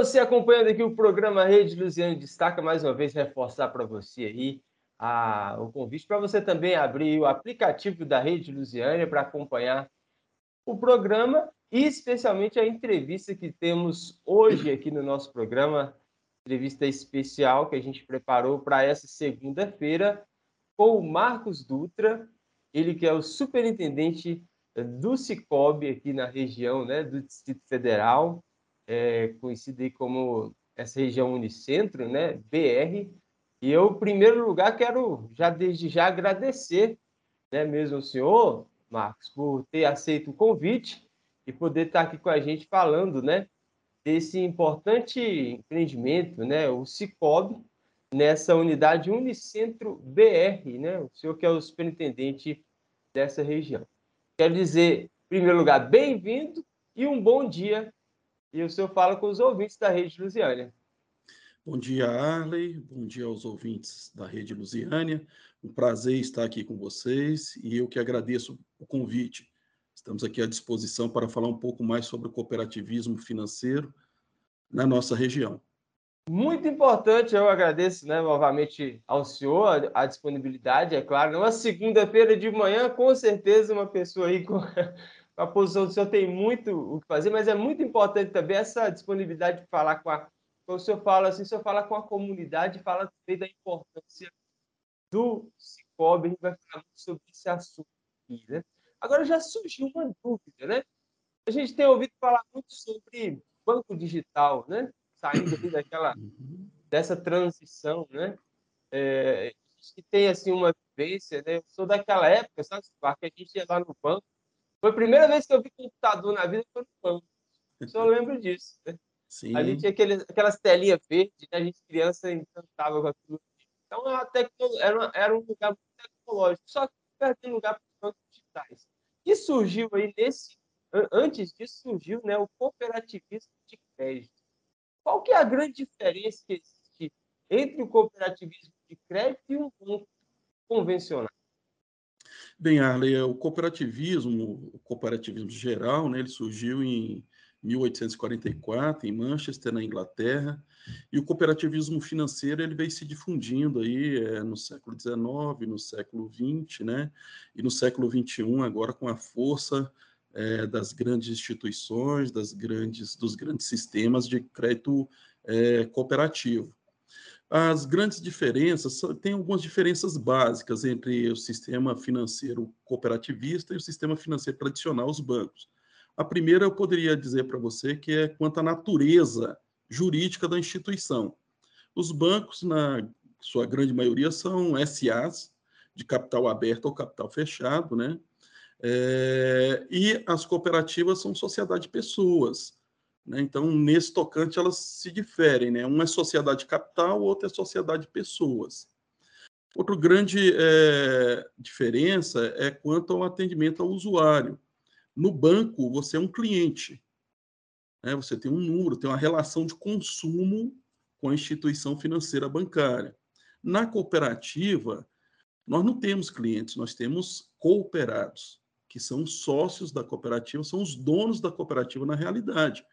Você acompanhando aqui o programa Rede Luziane Destaca, mais uma vez reforçar para você aí a, o convite para você também abrir o aplicativo da Rede Luziane para acompanhar o programa e especialmente a entrevista que temos hoje aqui no nosso programa, entrevista especial que a gente preparou para essa segunda-feira com o Marcos Dutra, ele que é o superintendente do Cicobi aqui na região né, do Distrito Federal, é, conhecido aí como essa região Unicentro, né, BR. E eu, em primeiro lugar, quero já desde já agradecer, né, mesmo o senhor, Marcos, por ter aceito o convite e poder estar aqui com a gente falando, né, desse importante empreendimento, né, o Cicobi, nessa unidade Unicentro BR, né, o senhor que é o superintendente dessa região. Quero dizer, em primeiro lugar, bem-vindo e um bom dia. E o senhor fala com os ouvintes da Rede Lusiânia. Bom dia, Arley. Bom dia aos ouvintes da Rede Lusiânia. Um prazer estar aqui com vocês e eu que agradeço o convite. Estamos aqui à disposição para falar um pouco mais sobre o cooperativismo financeiro na nossa região. Muito importante, eu agradeço né, novamente ao senhor a, disponibilidade, é claro. Numa segunda-feira de manhã, com certeza, uma pessoa aí com, a posição do senhor tem muito o que fazer, mas é muito importante também essa disponibilidade de falar com a. Quando o senhor fala assim, o senhor fala com a comunidade, fala também da importância do Cicobi, a gente vai falar muito sobre esse assunto aqui, né? Agora já surgiu uma dúvida, né? A gente tem ouvido falar muito sobre banco digital, né? saindo daquela dessa transição, né? É, que tem assim uma vivência, né? Eu sou daquela época, sabe, que a gente ia lá no banco. Foi a primeira vez que eu vi computador na vida foi no banco. Só lembro disso. Né? Sim. A gente tinha aquele, aquelas telinhas verdes, né? a gente criança encantava com aquilo. Então tecno... era, era um lugar muito tecnológico, só que perdendo lugar para os bancos digitais. E surgiu aí nesse, antes disso surgiu, né, o cooperativismo de crédito. Qual que é a grande diferença que existe entre o cooperativismo de crédito e um banco convencional? Bem, Arley, o cooperativismo, o cooperativismo geral, né, ele surgiu em 1844 em Manchester, na Inglaterra, e o cooperativismo financeiro ele veio se difundindo aí é, no século XIX, no século XX, né, e no século XXI agora com a força é, das grandes instituições, das grandes, dos grandes sistemas de crédito é, cooperativo. As grandes diferenças, tem algumas diferenças básicas entre o sistema financeiro cooperativista e o sistema financeiro tradicional, os bancos. A primeira eu poderia dizer para você que é quanto à natureza jurídica da instituição. Os bancos, na sua grande maioria, são SAs, de capital aberto ou capital fechado, né? É, e as cooperativas são sociedade de pessoas. Né? Então, nesse tocante, elas se diferem. Né? Uma é sociedade capital, outra é sociedade de pessoas. Outra grande é, diferença é quanto ao atendimento ao usuário. No banco, você é um cliente. Né? Você tem um número, tem uma relação de consumo com a instituição financeira bancária. Na cooperativa, nós não temos clientes, nós temos cooperados que são sócios da cooperativa, são os donos da cooperativa na realidade.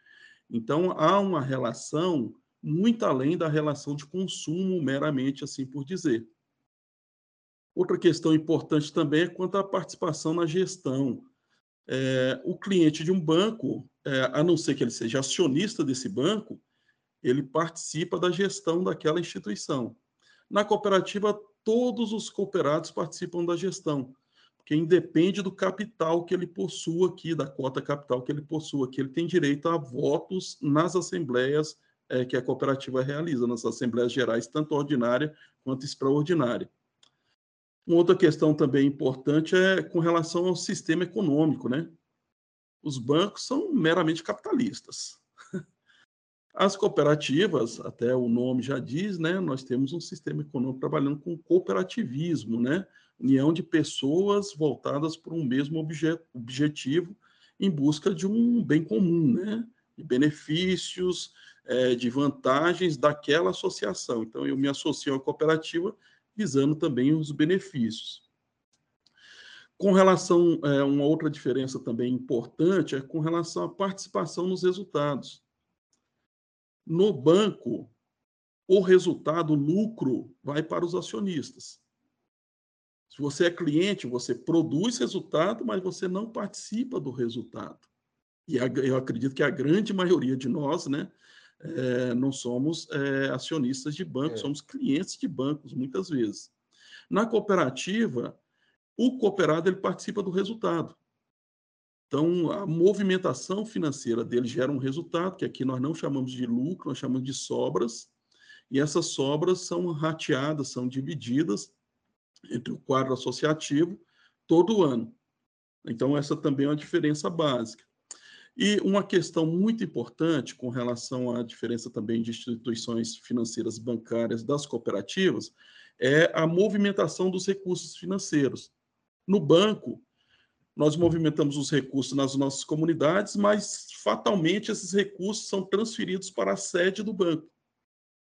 Então, há uma relação muito além da relação de consumo, meramente assim por dizer. Outra questão importante também é quanto à participação na gestão. É, o cliente de um banco, é, a não ser que ele seja acionista desse banco, ele participa da gestão daquela instituição. Na cooperativa, todos os cooperados participam da gestão que independe do capital que ele possua aqui, da cota capital que ele possua aqui, ele tem direito a votos nas assembleias é, que a cooperativa realiza, nas assembleias gerais, tanto ordinária quanto extraordinária. Uma outra questão também importante é com relação ao sistema econômico, né? Os bancos são meramente capitalistas. As cooperativas, até o nome já diz, né? Nós temos um sistema econômico trabalhando com cooperativismo, né? União de pessoas voltadas para um mesmo obje objetivo em busca de um bem comum, né? de benefícios, é, de vantagens daquela associação. Então, eu me associo à cooperativa visando também os benefícios. Com relação, é, uma outra diferença também importante é com relação à participação nos resultados. No banco, o resultado, o lucro, vai para os acionistas. Se você é cliente, você produz resultado, mas você não participa do resultado. E eu acredito que a grande maioria de nós, né, é, não somos é, acionistas de bancos, é. somos clientes de bancos, muitas vezes. Na cooperativa, o cooperado ele participa do resultado. Então, a movimentação financeira dele gera um resultado, que aqui nós não chamamos de lucro, nós chamamos de sobras, e essas sobras são rateadas, são divididas entre o quadro associativo todo ano. Então, essa também é uma diferença básica. E uma questão muito importante com relação à diferença também de instituições financeiras bancárias das cooperativas é a movimentação dos recursos financeiros. No banco, nós movimentamos os recursos nas nossas comunidades, mas fatalmente esses recursos são transferidos para a sede do banco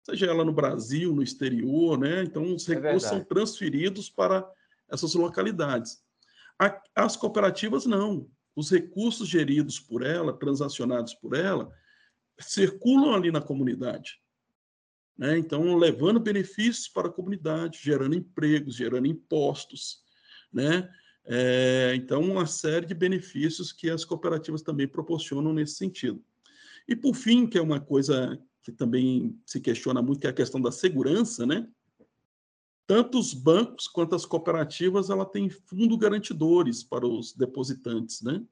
seja ela no Brasil, no exterior, né? Então, os é recursos é são transferidos para essas localidades. As cooperativas, não. Os recursos geridos por ela, transacionados por ela, circulam ali na comunidade. Né? Então, levando benefícios para a comunidade, gerando empregos, gerando impostos. Né? É, então, uma série de benefícios que as cooperativas também proporcionam nesse sentido. E, por fim, que é uma coisa que também se questiona muito, que é a questão da segurança, né? Tanto os bancos quanto as cooperativas, ela tem fundo garantidores para os depositantes, né?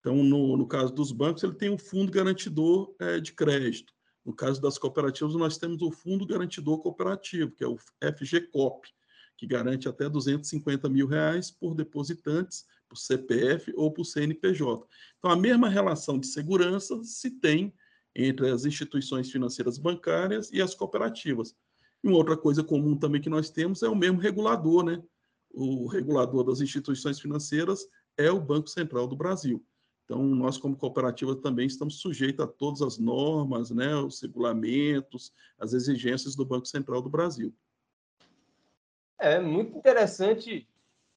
Então, no, no caso dos bancos, ele tem um fundo garantidor é, de crédito. No caso das cooperativas, nós temos o Fundo Garantidor Cooperativo, que é o FGCOP, que garante até 250 mil reais por depositantes, por CPF ou por CNPJ. Então, a mesma relação de segurança se tem entre as instituições financeiras bancárias e as cooperativas. E uma outra coisa comum também que nós temos é o mesmo regulador, né? O regulador das instituições financeiras é o Banco Central do Brasil. Então, nós, como cooperativa, também estamos sujeitos a todas as normas, né, os regulamentos, as exigências do Banco Central do Brasil. É muito interessante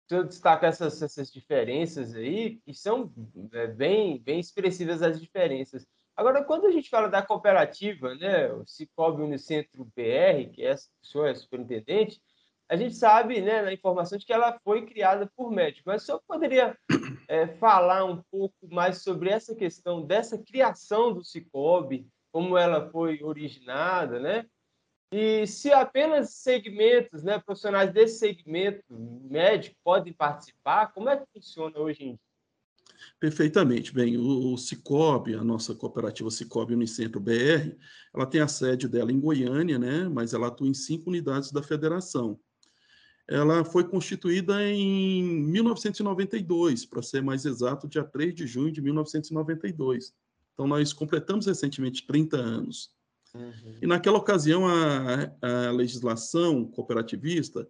eu destacar essas, essas diferenças aí, que são é, bem, bem expressivas as diferenças. Agora, quando a gente fala da cooperativa, né, o Cicobi Unicentro BR, que é o senhor é superintendente, a gente sabe, né, na informação de que ela foi criada por médicos. Mas o senhor poderia é, falar um pouco mais sobre essa questão dessa criação do Cicobi, como ela foi originada, né? E se apenas segmentos, né, profissionais desse segmento médico podem participar, como é que funciona hoje em dia? Perfeitamente. Bem, o, Cicobi, a nossa cooperativa Cicobi Unicentro BR, ela tem a sede dela em Goiânia, né? mas ela atua em cinco unidades da federação. Ela foi constituída em 1992, para ser mais exato, dia 3 de junho de 1992. Então, nós completamos recentemente 30 anos. Uhum. E naquela ocasião, a, a legislação cooperativista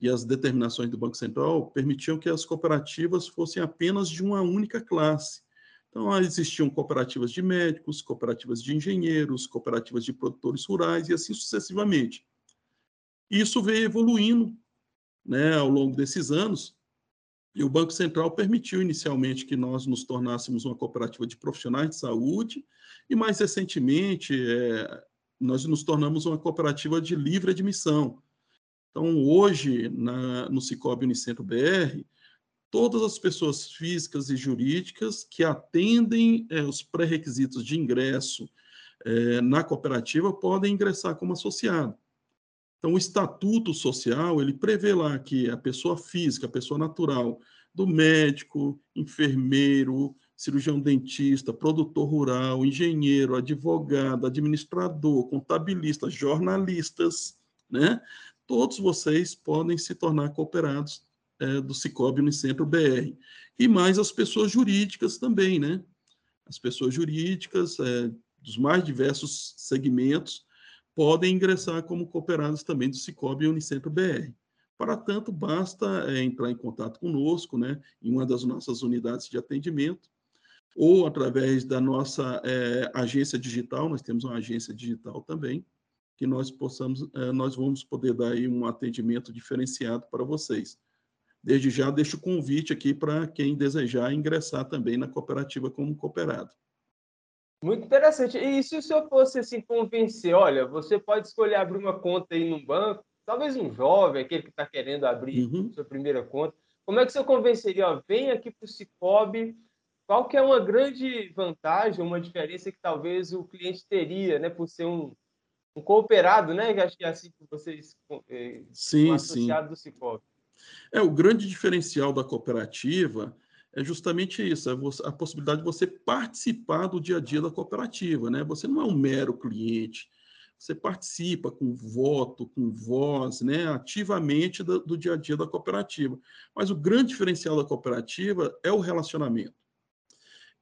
e as determinações do Banco Central permitiam que as cooperativas fossem apenas de uma única classe. Então, existiam cooperativas de médicos, cooperativas de engenheiros, cooperativas de produtores rurais e assim sucessivamente. Isso veio evoluindo né, ao longo desses anos, e o Banco Central permitiu inicialmente que nós nos tornássemos uma cooperativa de profissionais de saúde, e mais recentemente é, nós nos tornamos uma cooperativa de livre admissão, então, hoje, na, no Cicobi Unicentro BR, todas as pessoas físicas e jurídicas que atendem é, os pré-requisitos de ingresso é, na cooperativa podem ingressar como associado. Então, o estatuto social, ele prevê lá que a pessoa física, a pessoa natural, do médico, enfermeiro, cirurgião dentista, produtor rural, engenheiro, advogado, administrador, contabilista, jornalistas, né? Todos vocês podem se tornar cooperados é, do Cicobi Unicentro BR. E mais as pessoas jurídicas também, né? As pessoas jurídicas é, dos mais diversos segmentos podem ingressar como cooperados também do Cicobi Unicentro BR. Para tanto, basta é, entrar em contato conosco, né, em uma das nossas unidades de atendimento, ou através da nossa é, agência digital, nós temos uma agência digital também, que nós possamos, eh, nós vamos poder dar aí um atendimento diferenciado para vocês. Desde já deixo o convite aqui para quem desejar ingressar também na cooperativa como cooperado. Muito interessante. E se o senhor fosse assim convencer, olha, você pode escolher abrir uma conta aí no banco, talvez um jovem, aquele que está querendo abrir uhum. sua primeira conta, como é que o senhor convenceria? Ó, vem aqui para o Cicobi, qual que é uma grande vantagem, uma diferença que talvez o cliente teria, né, por ser um, um cooperado, né, que acho que é assim que vocês eh, sim, associado sim. do Cicobi. É, o grande diferencial da cooperativa é justamente isso, é a possibilidade de você participar do dia a dia da cooperativa, né? Você não é um mero cliente, você participa com voto, com voz, né, ativamente do, do dia a dia da cooperativa. Mas o grande diferencial da cooperativa é o relacionamento.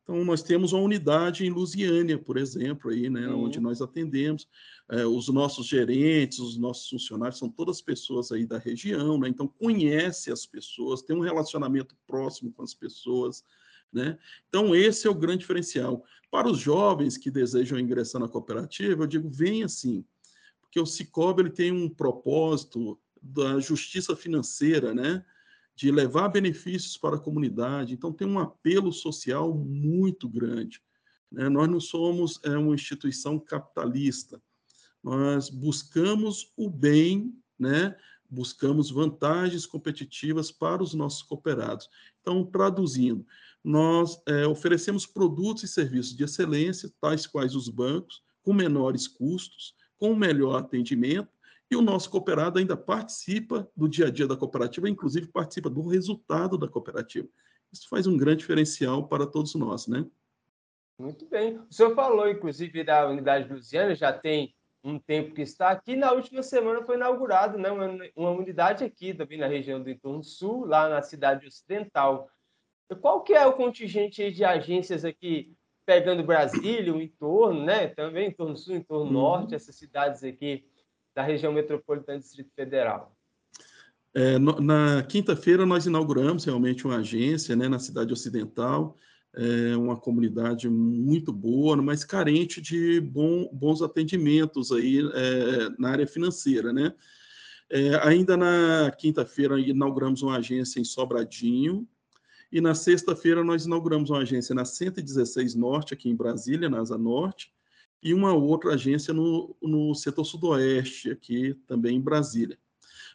Então, nós temos uma unidade em Lusiânia, por exemplo, aí, né, uhum. onde nós atendemos. É, os nossos gerentes, os nossos funcionários são todas pessoas aí da região, né? então conhece as pessoas, tem um relacionamento próximo com as pessoas. Né? Então, esse é o grande diferencial. Para os jovens que desejam ingressar na cooperativa, eu digo, vem assim, porque o Cicobi ele tem um propósito da justiça financeira, né? De levar benefícios para a comunidade. Então, tem um apelo social muito grande. Né? Nós não somos é, uma instituição capitalista, nós buscamos o bem, né? buscamos vantagens competitivas para os nossos cooperados. Então, traduzindo, nós é, oferecemos produtos e serviços de excelência, tais quais os bancos, com menores custos, com melhor atendimento e o nosso cooperado ainda participa do dia a dia da cooperativa, inclusive participa do resultado da cooperativa. Isso faz um grande diferencial para todos nós, né? Muito bem. O senhor falou, inclusive, da unidade Lusiana, já tem um tempo que está aqui. Na última semana foi inaugurado né, uma, uma unidade aqui, também na região do entorno sul, lá na cidade ocidental. Qual que é o contingente de agências aqui, pegando Brasília, o entorno, né? Também entorno sul, entorno uhum. norte, essas cidades aqui da região metropolitana do Distrito Federal? É, no, na quinta-feira nós inauguramos realmente uma agência né, na cidade ocidental, é, uma comunidade muito boa, mas carente de bom, bons atendimentos aí é, na área financeira, né? É, ainda na quinta-feira inauguramos uma agência em Sobradinho e na sexta-feira nós inauguramos uma agência na 116 Norte aqui em Brasília, na Asa Norte, e uma outra agência no, no setor sudoeste, aqui também em Brasília.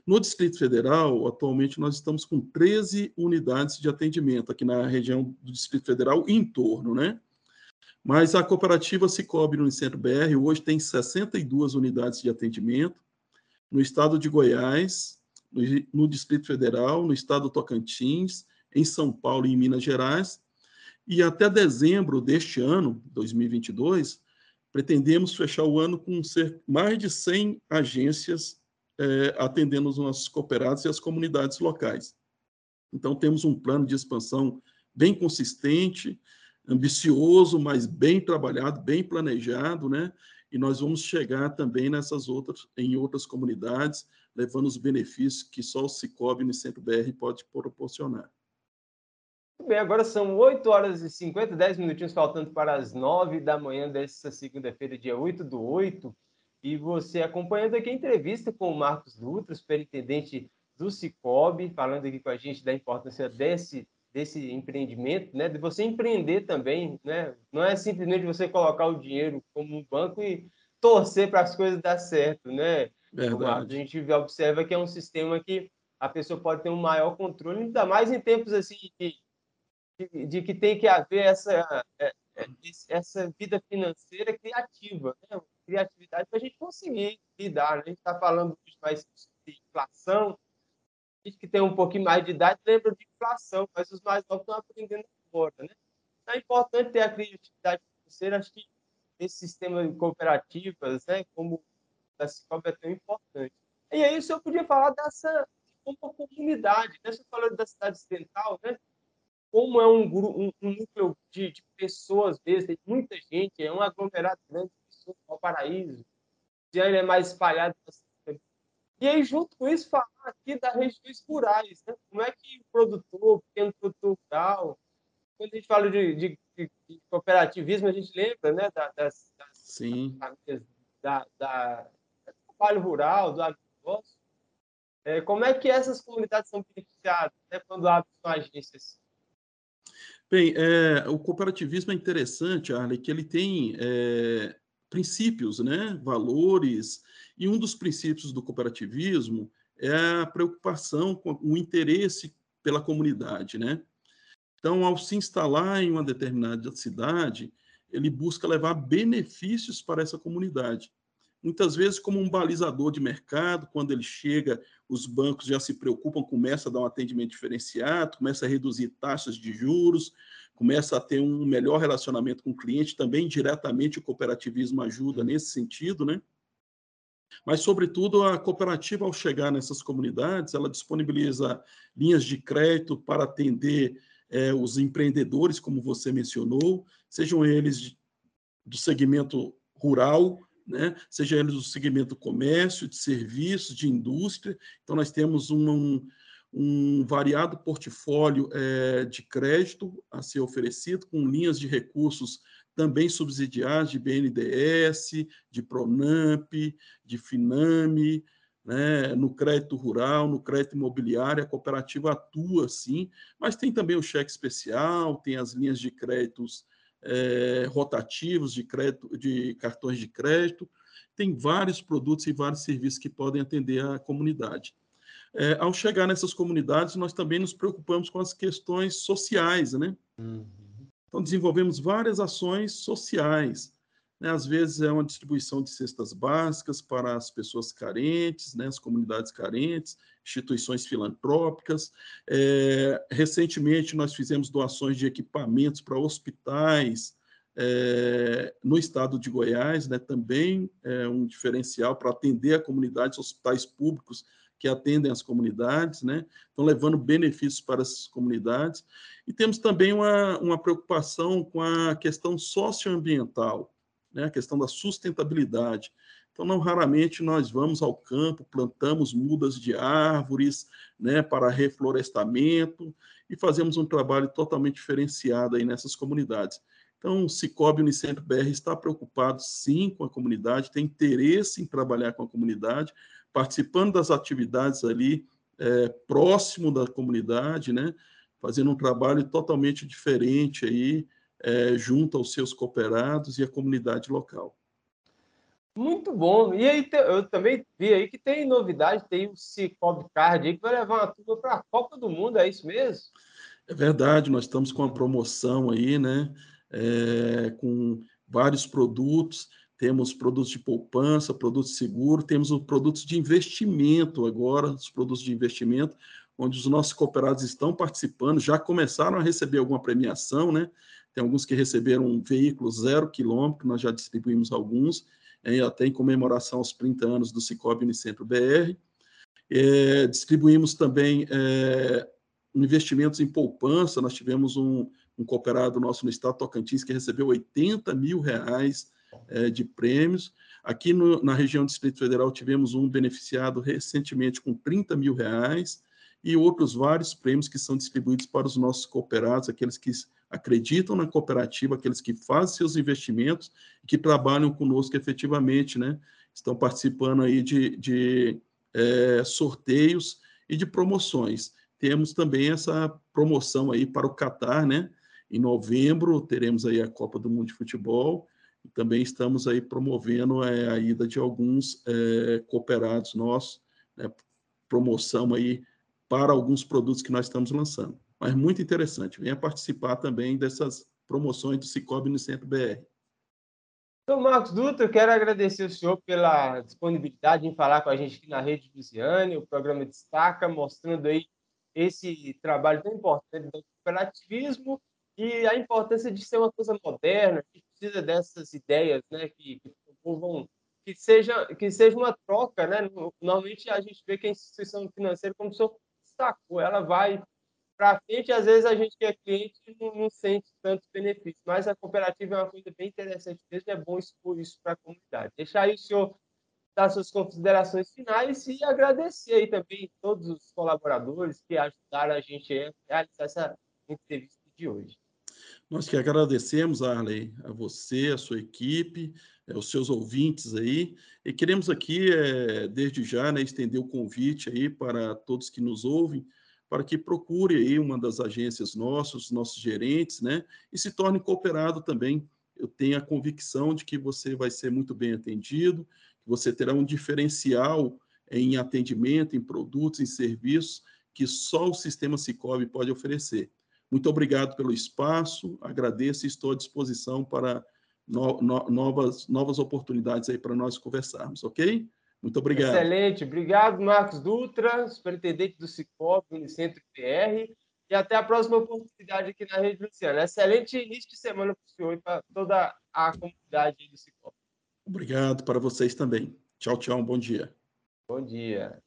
No Distrito Federal, atualmente, nós estamos com 13 unidades de atendimento aqui na região do Distrito Federal em torno, né? Mas a cooperativa Cicobi no Centro BR hoje tem 62 unidades de atendimento no estado de Goiás, no, no Distrito Federal, no estado do Tocantins, em São Paulo e em Minas Gerais. E até dezembro deste ano, 2022, pretendemos fechar o ano com ser mais de 100 agências é, atendendo os nossos cooperados e as comunidades locais. Então, temos um plano de expansão bem consistente, ambicioso, mas bem trabalhado, bem planejado, né? E nós vamos chegar também nessas outras, em outras comunidades, levando os benefícios que só o Cicobi no Centro BR pode proporcionar. Bem, agora são 8 horas e 50, 10 minutinhos faltando para as 9 da manhã desta segunda-feira, dia 8 do 8. E você acompanhando aqui a entrevista com o Marcos Dutra, superintendente do Cicobi, falando aqui com a gente da importância desse, desse empreendimento, né? De você empreender também, né? Não é simplesmente você colocar o dinheiro como um banco e torcer para as coisas dar certo, né? Verdade. A gente observa que é um sistema que a pessoa pode ter um maior controle, ainda mais em tempos assim de de, que tem que haver essa, é, é, essa vida financeira criativa, né? criatividade para a gente conseguir lidar. Né? A gente está falando mais de inflação, a gente que tem um pouquinho mais de idade lembra de inflação, mas os mais novos estão aprendendo agora. Né? Então é importante ter a criatividade financeira, acho que esse sistema de cooperativas, né, como da Cicobi é tão importante. E aí o senhor podia falar dessa como comunidade, né? Você falou da cidade ocidental, né? Como é um, grupo, um, um núcleo de, de, pessoas mesmo, tem muita gente, é um aglomerado grande de pessoas, o paraíso, já ele é mais espalhado. E aí, junto com isso, falar aqui das regiões rurais, né? como é que o produtor, o pequeno produtor rural, quando a gente fala de, de, de cooperativismo, a gente lembra né? das, das, Sim. Das, da, da, do trabalho rural, do agronegócio. É, como é que essas comunidades são beneficiadas né? quando abrem agências? Bem, é, o cooperativismo é interessante, Arley, que ele tem é, princípios, né, valores, e um dos princípios do cooperativismo é a preocupação com o interesse pela comunidade, né? Então, ao se instalar em uma determinada cidade, ele busca levar benefícios para essa comunidade. Muitas vezes, como um balizador de mercado, quando ele chega, os bancos já se preocupam, começa a dar um atendimento diferenciado, começa a reduzir taxas de juros, começa a ter um melhor relacionamento com o cliente, também diretamente o cooperativismo ajuda nesse sentido, né? Mas, sobretudo, a cooperativa, ao chegar nessas comunidades, ela disponibiliza linhas de crédito para atender é, os empreendedores, como você mencionou, sejam eles de, do segmento rural, né, seja eles do segmento comércio, de serviços, de indústria. Então, nós temos um, um variado portfólio é, de crédito a ser oferecido, com linhas de recursos também subsidiadas de BNDES, de Pronamp, de Finame, né, no crédito rural, no crédito imobiliário, a cooperativa atua sim, mas tem também o cheque especial, tem as linhas de créditos é, rotativos, de, crédito, de cartões de crédito, tem vários produtos e vários serviços que podem atender a comunidade. É, ao chegar nessas comunidades, nós também nos preocupamos com as questões sociais, né? Uhum. Então, desenvolvemos várias ações sociais. Né? Às vezes, é uma distribuição de cestas básicas para as pessoas carentes, né? as comunidades carentes, instituições filantrópicas. É, recentemente, nós fizemos doações de equipamentos para hospitais é, no estado de Goiás, né? também é um diferencial para atender a comunidade, hospitais públicos que atendem as comunidades, né? Estão levando benefícios para essas comunidades. E temos também uma, uma preocupação com a questão socioambiental, né? a questão da sustentabilidade. Então, não raramente nós vamos ao campo, plantamos mudas de árvores né, para reflorestamento e fazemos um trabalho totalmente diferenciado aí nessas comunidades. Então, o Cicobi Unicentro BR está preocupado, sim, com a comunidade, tem interesse em trabalhar com a comunidade, participando das atividades ali é, próximo da comunidade, né? fazendo um trabalho totalmente diferente aí, é, junto aos seus cooperados e à comunidade local. Muito bom. E aí eu também vi aí que tem novidade, tem o Cicobi Card aí que vai levar uma turma para a Copa do Mundo, é isso mesmo? É verdade, nós estamos com uma promoção aí, né? É, com vários produtos temos produtos de poupança, produtos de seguro, temos os produtos de investimento agora, os produtos de investimento, onde os nossos cooperados estão participando, já começaram a receber alguma premiação, né? Tem alguns que receberam um veículo zero quilômetro, nós já distribuímos alguns, até em comemoração aos 30 anos do Cicobi Unicentro BR. É, distribuímos também é, investimentos em poupança, nós tivemos um, um cooperado nosso no estado Tocantins que recebeu 80 mil reais é, de prêmios. Aqui no, na região do Distrito Federal tivemos um beneficiado recentemente com 30 mil reais e outros vários prêmios que são distribuídos para os nossos cooperados, aqueles que acreditam na cooperativa, aqueles que fazem seus investimentos e que trabalham conosco efetivamente, né? Estão participando aí de, de é, sorteios e de promoções. Temos também essa promoção aí para o Catar, né? Em novembro teremos aí a Copa do Mundo de Futebol também estamos aí promovendo é, a ida de alguns é, cooperados nossos, né, promoção aí para alguns produtos que nós estamos lançando. Mas muito interessante, venha participar também dessas promoções do Cicobi no Centro BR. Então, Marcos Dutra, eu quero agradecer o senhor pela disponibilidade em falar com a gente aqui na Rede Luziane, o programa Destaca, mostrando aí esse trabalho tão importante do cooperativismo e a importância de ser uma coisa moderna, que precisa dessas ideias, né, que, que vão que seja que seja uma troca, né? Normalmente a gente vê que a instituição financeira, como o senhor destacou, ela vai para frente, às vezes a gente que é cliente não, não, sente tantos benefícios, mas a cooperativa é uma coisa bem interessante mesmo, é bom expor isso para a comunidade. Deixar aí o senhor dar suas considerações finais e agradecer aí também todos os colaboradores que ajudaram a gente a realizar essa entrevista de hoje. Nós que agradecemos, Arley, a você, a sua equipe, é, os seus ouvintes aí, e queremos aqui, é, desde já, né, estender o convite aí para todos que nos ouvem, para que procure aí uma das agências nossas, nossos gerentes, né, e se torne cooperado também. Eu tenho a convicção de que você vai ser muito bem atendido, que você terá um diferencial em atendimento, em produtos, em serviços que só o sistema Cicobi pode oferecer. Muito obrigado pelo espaço, agradeço e estou à disposição para no, no, novas, novas oportunidades aí para nós conversarmos, ok? Muito obrigado. Excelente. Obrigado, Marcos Dutra, superintendente do Cicobi, Unicentro PR. E até a próxima oportunidade aqui na Rede Luciana. Excelente início de semana para o senhor e para toda a comunidade do Cicobi. Obrigado para vocês também. Tchau, tchau. Um bom dia. Bom dia.